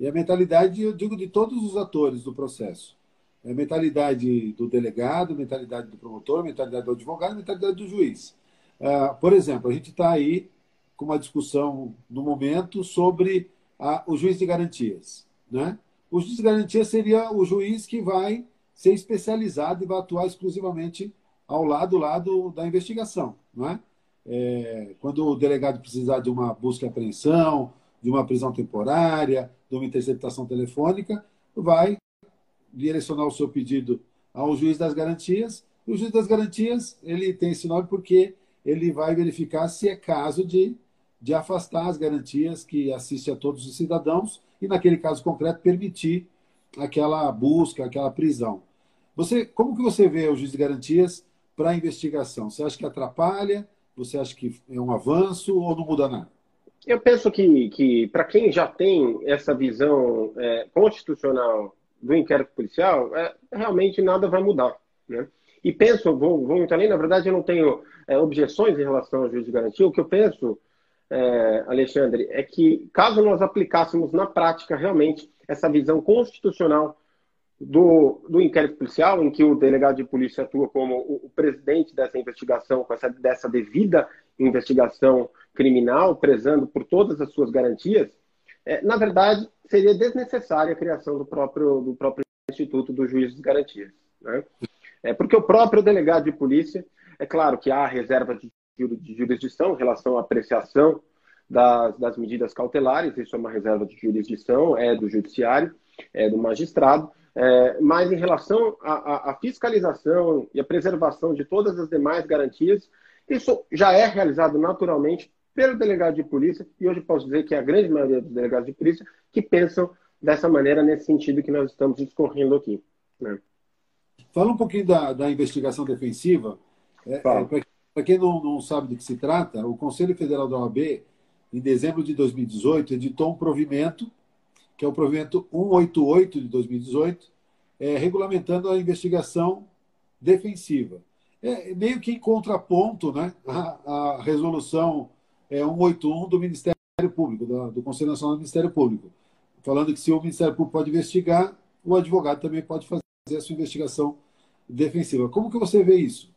E a mentalidade, eu digo, de todos os atores do processo. É a mentalidade do delegado, mentalidade do promotor, mentalidade do advogado, mentalidade do juiz. Uh, por exemplo, a gente está aí com uma discussão no momento sobre a, o juiz de garantias. Né? O juiz de garantias seria o juiz que vai ser especializado e vai atuar exclusivamente ao lado, lado da investigação. Não é? É, quando o delegado precisar de uma busca e apreensão, de uma prisão temporária, de uma interceptação telefônica, vai direcionar o seu pedido ao juiz das garantias. E o juiz das garantias ele tem esse nome porque ele vai verificar se é caso de, de afastar as garantias que assiste a todos os cidadãos e, naquele caso concreto, permitir aquela busca, aquela prisão. Você, como que você vê o juiz de garantias para a investigação? Você acha que atrapalha? Você acha que é um avanço ou não muda nada? Eu penso que, que para quem já tem essa visão é, constitucional do inquérito policial, é, realmente nada vai mudar. Né? E penso, vou, vou muito além, na verdade eu não tenho é, objeções em relação ao juiz de garantia. O que eu penso, é, Alexandre, é que caso nós aplicássemos na prática realmente essa visão constitucional do, do inquérito policial, em que o delegado de polícia atua como o, o presidente dessa investigação, com essa, dessa devida investigação criminal, prezando por todas as suas garantias, é, na verdade, seria desnecessária a criação do próprio, do próprio Instituto do Juiz de Garantias. Né? É, porque o próprio delegado de polícia, é claro que há reserva de, de jurisdição em relação à apreciação das, das medidas cautelares, isso é uma reserva de jurisdição, é do judiciário, é do magistrado, é, mas em relação à, à, fiscalização e à preservação de todas as demais garantias, isso já é realizado naturalmente pelo delegado de polícia, e hoje posso dizer que é a grande maioria dos delegados de polícia que pensam dessa maneira, nesse sentido que nós estamos discorrendo aqui. Né? Fala um pouquinho da, da investigação defensiva. É, é, Para quem não, não sabe do que se trata, o Conselho Federal da OAB, em dezembro de 2018, editou um provimento que é o provimento 188 de 2018, é, regulamentando a investigação defensiva. É meio que em contraponto né, à, à resolução é, 181 do Ministério Público, do, do Conselho Nacional do Ministério Público, falando que se o Ministério Público pode investigar, o advogado também pode fazer a sua investigação defensiva. Como que você vê isso?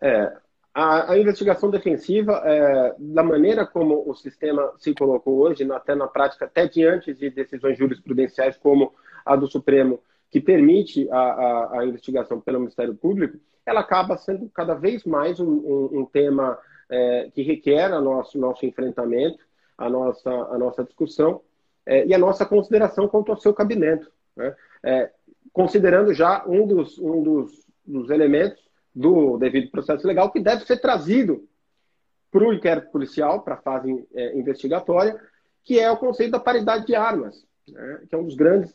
É, a, a investigação defensiva, é, da maneira como o sistema se colocou hoje, até na prática, até diante de decisões jurisprudenciais como a do Supremo, que permite a, a, a investigação pelo Ministério Público, ela acaba sendo cada vez mais um, um, um tema é, que requer o nosso, nosso enfrentamento, a nossa, a nossa discussão é, e a nossa consideração quanto ao seu cabimento. Né? É, considerando já um dos, um dos, dos elementos do devido processo legal que deve ser trazido para o inquérito policial, para a fase é, investigatória, que é o conceito da paridade de armas, né? que é um dos grandes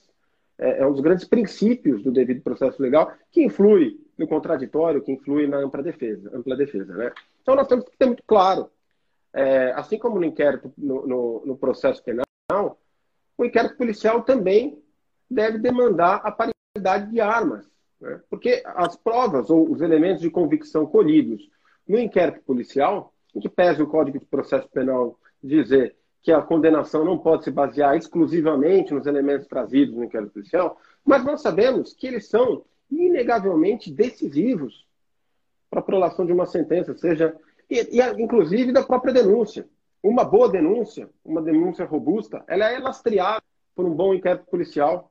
é, é, um dos grandes princípios do devido processo legal, que influi no contraditório, que influi na ampla defesa, ampla defesa, né? Então nós temos que ter muito claro, é, assim como no inquérito no, no, no processo penal, o inquérito policial também deve demandar a paridade de armas. Né? Porque as provas ou os elementos de convicção colhidos no inquérito policial, em que pese o Código de Processo Penal dizer que a condenação não pode se basear exclusivamente nos elementos trazidos no inquérito policial, mas nós sabemos que eles são inegavelmente decisivos para a prolação de uma sentença, seja e, e, inclusive da própria denúncia. Uma boa denúncia, uma denúncia robusta, ela é lastreada por um bom inquérito policial.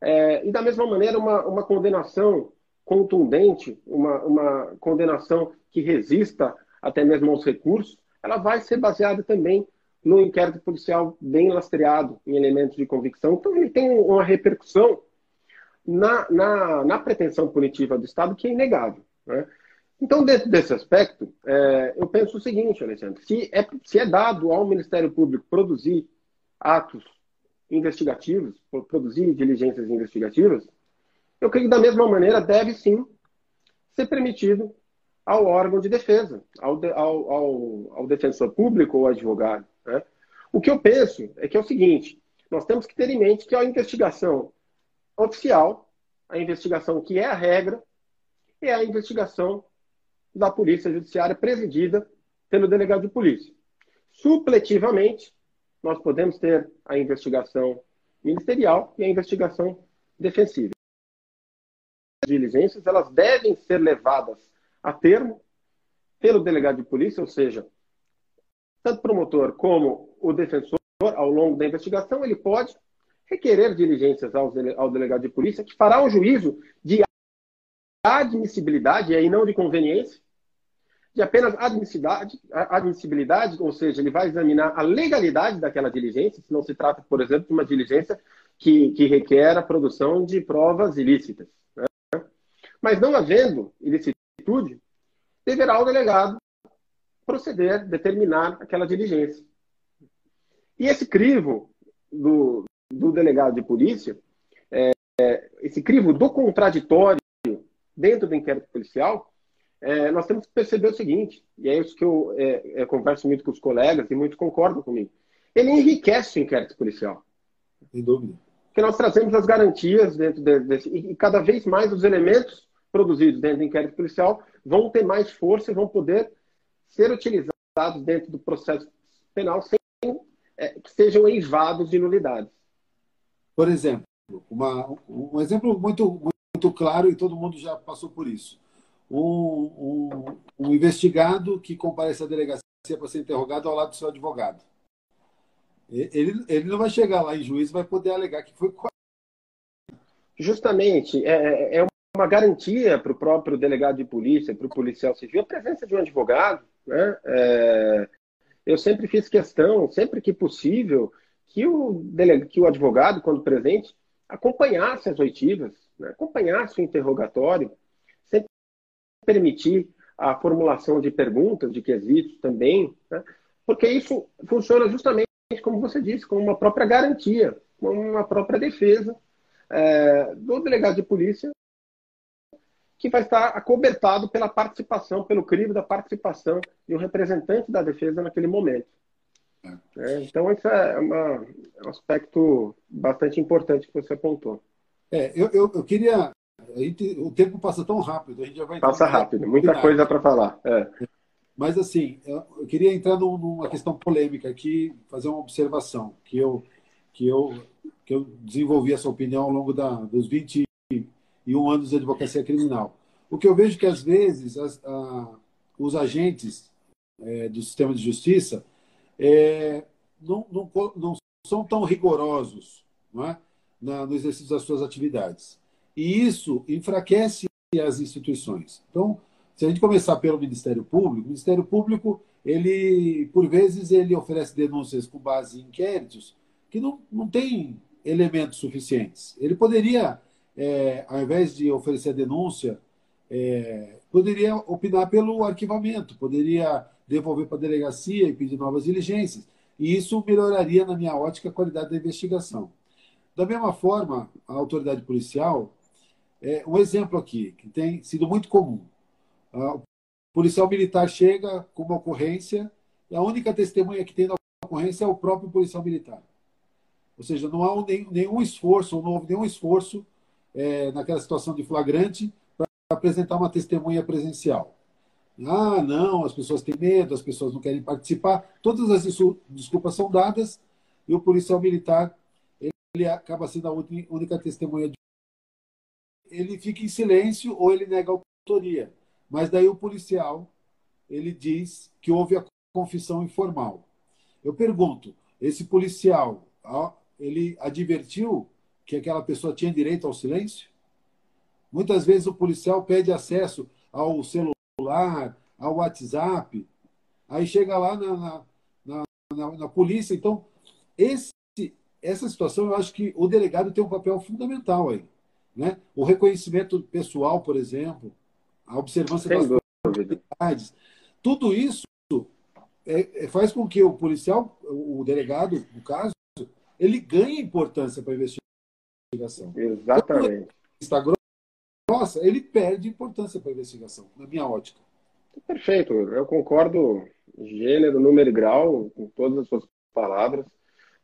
É, e da mesma maneira, uma, uma condenação contundente, uma, uma condenação que resista até mesmo aos recursos, ela vai ser baseada também no inquérito policial bem lastreado em elementos de convicção. Então, ele tem uma repercussão na, na, na pretensão punitiva do Estado que é inegável. Né? Então, dentro desse aspecto, é, eu penso o seguinte, Alexandre: se é, se é dado ao Ministério Público produzir atos investigativos, produzir diligências investigativas, eu creio que da mesma maneira deve sim ser permitido ao órgão de defesa, ao, ao, ao, ao defensor público ou advogado. Né? O que eu penso é que é o seguinte: nós temos que ter em mente que a investigação oficial, a investigação que é a regra, é a investigação da Polícia Judiciária presidida pelo delegado de polícia. Supletivamente, nós podemos ter a investigação ministerial e a investigação defensiva. As diligências elas devem ser levadas a termo pelo delegado de polícia, ou seja, tanto o promotor como o defensor, ao longo da investigação, ele pode requerer diligências ao, ao delegado de polícia, que fará um juízo de admissibilidade, e aí não de conveniência, de apenas admissibilidade, admissibilidade, ou seja, ele vai examinar a legalidade daquela diligência, se não se trata, por exemplo, de uma diligência que, que requer a produção de provas ilícitas. Né? Mas não havendo ilicitude, deverá o delegado proceder, determinar aquela diligência. E esse crivo do, do delegado de polícia, é, esse crivo do contraditório dentro do inquérito policial, é, nós temos que perceber o seguinte, e é isso que eu, é, converso muito com os colegas e muitos concordam comigo. Ele enriquece o inquérito policial. Sem dúvida. Porque nós trazemos as garantias dentro desse. E cada vez mais os elementos produzidos dentro do inquérito policial vão ter mais força e vão poder ser utilizados dentro do processo penal sem é, que sejam eivados de nulidades. Por exemplo, uma, um exemplo muito, muito claro e todo mundo já passou por isso. Um, investigado que comparece à delegacia para ser interrogado ao lado do seu advogado. Ele, ele não vai chegar lá em juízo e vai poder alegar que foi. Justamente, é, é, é uma garantia para o próprio delegado de polícia, para o policial civil, a presença de um advogado. Né? É, eu sempre fiz questão, sempre que possível, que o, que o advogado, quando presente, acompanhasse as oitivas, né? acompanhasse o interrogatório, permitir a formulação de perguntas, de quesitos também, né? porque isso funciona justamente, como você disse, como uma própria garantia, como uma própria defesa é, do delegado de polícia, que vai estar acobertado pela participação, pelo crivo da participação de um representante da defesa naquele momento. É. É, então, esse é, uma, é, um aspecto bastante importante que você apontou. É, eu, eu, eu queria. O tempo passa tão rápido, a gente já vai. Passa rápido, muita coisa para falar. É. Mas, assim, eu queria entrar numa questão polêmica aqui, fazer uma observação, que eu, que eu, que eu desenvolvi essa opinião ao longo da, dos 21 anos de advocacia criminal. O que eu vejo que, às vezes, as, a, os agentes é, do sistema de justiça é, não, não, não, são tão rigorosos não é? Na, no exercício das suas atividades. E isso enfraquece as instituições. Então, se a gente começar pelo Ministério Público, o Ministério Público, ele, por vezes, ele oferece denúncias com base em inquéritos que não, não tem elementos suficientes. Ele poderia, é, ao invés de oferecer denúncia, é, poderia opinar pelo arquivamento, poderia devolver para a delegacia e pedir novas diligências. E isso melhoraria, na minha ótica, a qualidade da investigação. Da mesma forma, a autoridade policial, é um exemplo aqui, que tem sido muito comum. O policial militar chega com uma ocorrência e a única testemunha que tem da ocorrência é o próprio policial militar. Ou seja, não há nenhum esforço, não houve nenhum esforço é, naquela situação de flagrante para apresentar uma testemunha presencial. Ah, não, as pessoas têm medo, as pessoas não querem participar. Todas as desculpas são dadas e o policial militar ele acaba sendo a única testemunha. Ele fica em silêncio ou ele nega a autoria. Mas daí o policial ele diz que houve a confissão informal. Eu pergunto, esse policial, ele advertiu que aquela pessoa tinha direito ao silêncio? Muitas vezes o policial pede acesso ao celular ao WhatsApp. Aí chega lá na, na, na, na polícia. Então, esse, essa situação, eu acho que o delegado tem um papel fundamental aí. Né? O reconhecimento pessoal, por exemplo, a observância Sem das possibilidades. Tudo isso é, é, faz com que o policial, o delegado, no caso, ele ganhe importância para a investigação. Exatamente. Está nossa, ele perde importância para a investigação, na minha ótica. Perfeito, eu concordo gênero, número e grau com todas as suas palavras.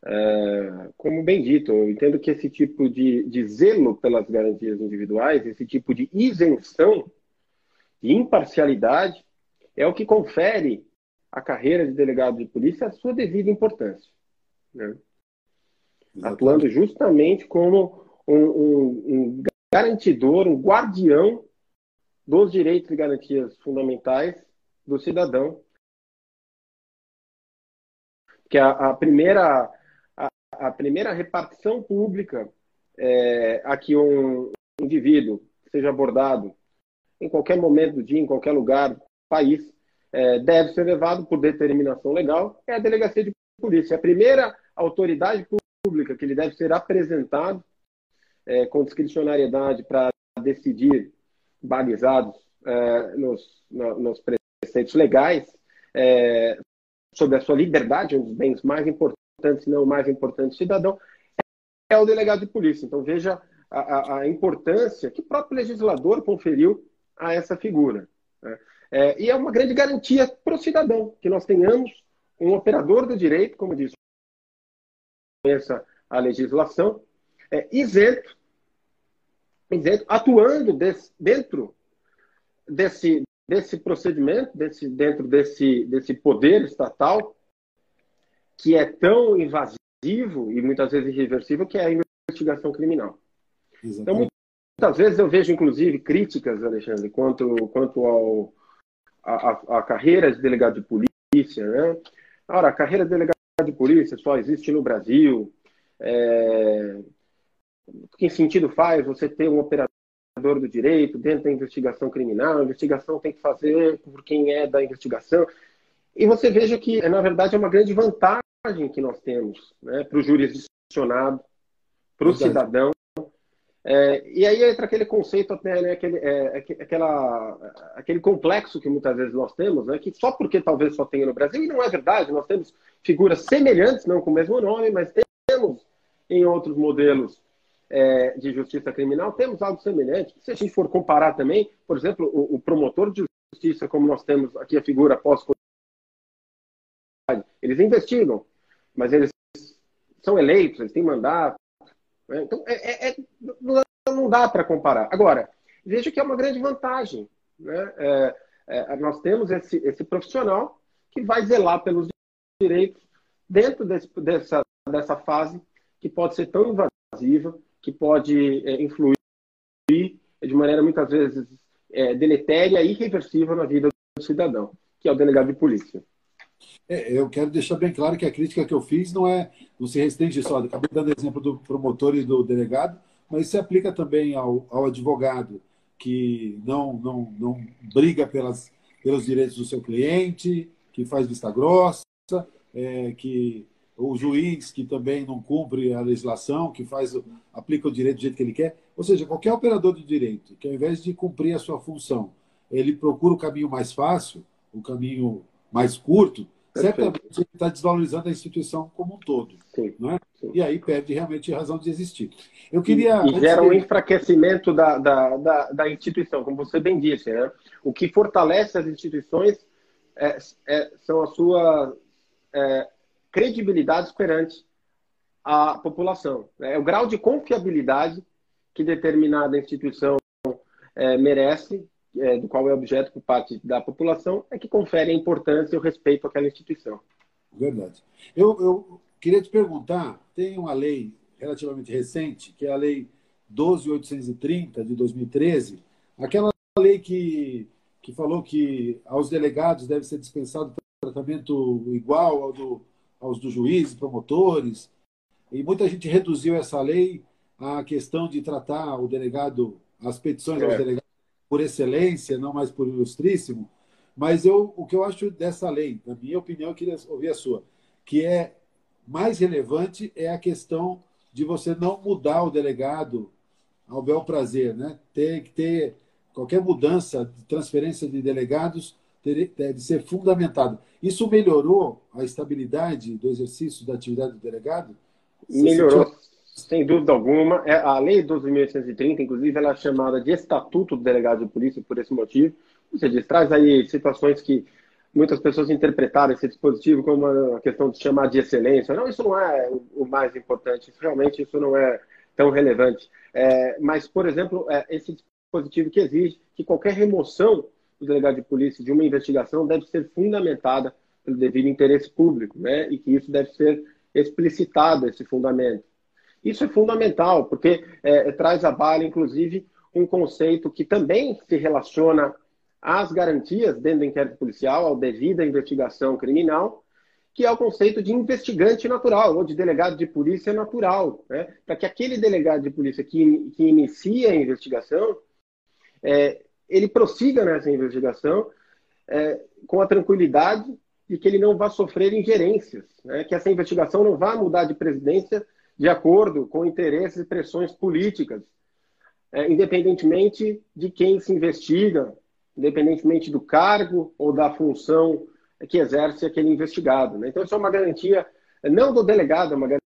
É, como bem dito, eu entendo que esse tipo de, de zelo pelas garantias individuais, esse tipo de isenção, de imparcialidade, é o que confere à carreira de delegado de polícia a sua devida importância. Né? Atuando justamente como um, um, um garantidor, um guardião dos direitos e garantias fundamentais do cidadão. Que a, a primeira a, primeira repartição pública é, a que um indivíduo seja abordado em qualquer momento do dia, em qualquer lugar do país, é, deve ser levado por determinação legal é a delegacia de polícia. A primeira autoridade pública que ele deve ser apresentado é, com discricionariedade para decidir, balizados é, nos, no, nos preceitos legais, é, sobre a sua liberdade, um dos bens mais importantes, se não o mais importante cidadão, é o delegado de polícia. Então, veja a, a, a importância que o próprio legislador conferiu a essa figura. Né? É, e é uma grande garantia para o cidadão que nós tenhamos um operador do direito, como diz a legislação, é, isento, isento atuando dentro desse, desse procedimento, desse, dentro desse, desse poder estatal, que é tão invasivo e muitas vezes irreversível, que é a investigação criminal. Exatamente. Então, muitas vezes eu vejo, inclusive, críticas, Alexandre, quanto, quanto ao, a, a, carreira de delegado de polícia. Né? Ora, a carreira de delegado de polícia só existe no Brasil. É... Que sentido faz você ter um operador do direito dentro da investigação criminal? A investigação tem que fazer por quem é da investigação. E você veja que, na verdade, é uma grande vantagem que nós temos né, para o jurisdicionado, para o cidadão. É, e aí entra aquele conceito, até, né, aquele, é, aquela, aquele complexo que muitas vezes nós temos, né, que só porque talvez só tenha no Brasil, e não é verdade, nós temos figuras semelhantes, não com o mesmo nome, mas temos em outros modelos é, de justiça criminal, temos algo semelhante. Se a gente for comparar também, por exemplo, o, o promotor de justiça, como nós temos aqui a figura pós eles investigam, mas eles são eleitos, eles têm mandato. Né? Então, é, é, é não dá para comparar. Agora, veja que é uma grande vantagem. Né? É, é, nós temos esse, esse profissional que vai zelar pelos direitos dentro desse, dessa, dessa fase que pode ser tão invasiva, que pode é, influir de maneira muitas vezes deletéria e irreversível na vida do cidadão, que é o delegado de polícia. É, eu quero deixar bem claro que a crítica que eu fiz não é não se restringe só. Acabei dando exemplo do promotor e do delegado, mas se aplica também ao, ao advogado que não, não, não briga pelas, pelos direitos do seu cliente, que faz vista grossa, é, que o juiz que também não cumpre a legislação, que faz aplica o direito do jeito que ele quer. Ou seja, qualquer operador de direito que ao invés de cumprir a sua função, ele procura o caminho mais fácil, o caminho mais curto, certamente ele está desvalorizando a instituição como um todo. Sim, não é? Sim. E aí perde realmente a razão de existir. Eu queria. E, gera um enfraquecimento da, da, da, da, instituição, como você bem disse. Né? O que fortalece as instituições é, é, são a sua é, credibilidade perante a população. É o grau de confiabilidade que determinada instituição é, merece é, do qual é objeto por parte da população, é que confere a importância e o respeito àquela instituição. Verdade. Eu, eu queria te perguntar, tem uma lei relativamente recente, que é a Lei 12.830, de 2013, aquela lei que, que falou que aos delegados deve ser dispensado tratamento igual ao do, aos dos juízes, promotores, e muita gente reduziu essa lei à questão de tratar o delegado, as petições é. aos delegados por excelência, não mais por ilustríssimo. Mas eu, o que eu acho dessa lei, na minha opinião, eu queria ouvir a sua, que é mais relevante é a questão de você não mudar o delegado ao bel prazer, né? Ter que ter qualquer mudança de transferência de delegados deve ser fundamentado. Isso melhorou a estabilidade do exercício da atividade do delegado? Melhorou, sem dúvida alguma. É, a Lei 12.830, inclusive, ela é chamada de Estatuto do Delegado de Polícia por esse motivo. Você diz, traz aí situações que muitas pessoas interpretaram esse dispositivo como uma questão de chamar de excelência. Não, isso não é o mais importante. Realmente, isso não é tão relevante. É, mas, por exemplo, é, esse dispositivo que exige que qualquer remoção do delegado de polícia de uma investigação deve ser fundamentada pelo devido interesse público, né? E que isso deve ser explicitado, esse fundamento. Isso é fundamental, porque é, traz à baila, inclusive, um conceito que também se relaciona às garantias dentro do inquérito policial, ao devida investigação criminal, que é o conceito de investigante natural, ou de delegado de polícia natural, né? para que aquele delegado de polícia que, que inicia a investigação, é, ele prossiga nessa investigação é, com a tranquilidade de que ele não vá sofrer ingerências, né? que essa investigação não vá mudar de presidência de acordo com interesses e pressões políticas, é, independentemente de quem se investiga, independentemente do cargo ou da função que exerce aquele investigado. Né? Então, isso é uma garantia, não do delegado, é uma garantia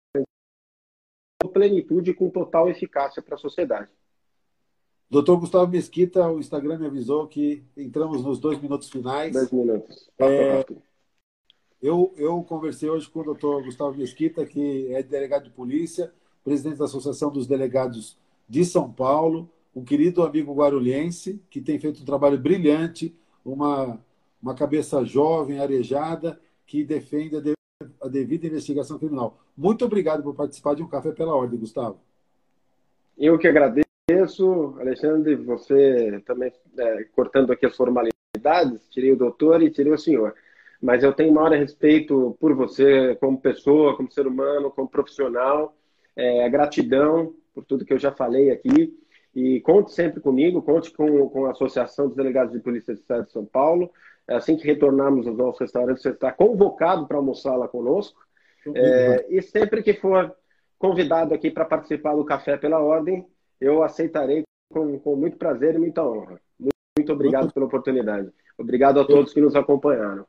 de plenitude com total eficácia para a sociedade. Doutor Gustavo Mesquita, o Instagram me avisou que entramos nos dois minutos finais. Dois minutos. É, eu, eu conversei hoje com o doutor Gustavo Mesquita, que é delegado de polícia, presidente da Associação dos Delegados de São Paulo, um querido amigo guarulhense, que tem feito um trabalho brilhante, uma, uma cabeça jovem, arejada, que defende a, de, a devida investigação criminal. Muito obrigado por participar de um Café pela Ordem, Gustavo. eu que agradeço, Alexandre, você também é, cortando aqui as formalidades, tirei o doutor e tirei o senhor. Mas eu tenho maior respeito por você como pessoa, como ser humano, como profissional. É, gratidão por tudo que eu já falei aqui. E conte sempre comigo, conte com, com a Associação dos Delegados de Polícia do Estado de São Paulo. Assim que retornarmos aos nossos restaurantes, você está convocado para almoçar lá conosco. É, e sempre que for convidado aqui para participar do Café pela Ordem, eu aceitarei com, com muito prazer e muita honra. Muito, muito obrigado pela oportunidade. Obrigado a todos que nos acompanharam.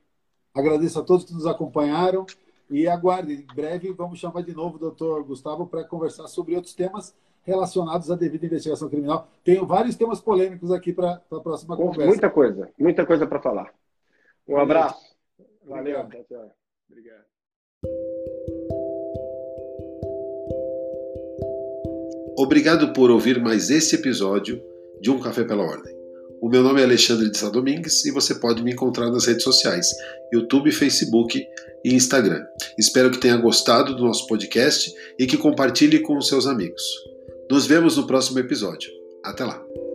Agradeço a todos que nos acompanharam e aguarde. Em breve vamos chamar de novo o doutor Gustavo para conversar sobre outros temas relacionados à devida investigação criminal. Tenho vários temas polêmicos aqui para a próxima conversa. Muita coisa, muita coisa para falar. Um abraço. Valeu. Obrigado. Tchau, Obrigado. Obrigado por ouvir mais esse episódio de Um Café pela Ordem. O meu nome é Alexandre de Sá Domingues e você pode me encontrar nas redes sociais, YouTube, Facebook e Instagram. Espero que tenha gostado do nosso podcast e que compartilhe com os seus amigos. Nos vemos no próximo episódio. Até lá!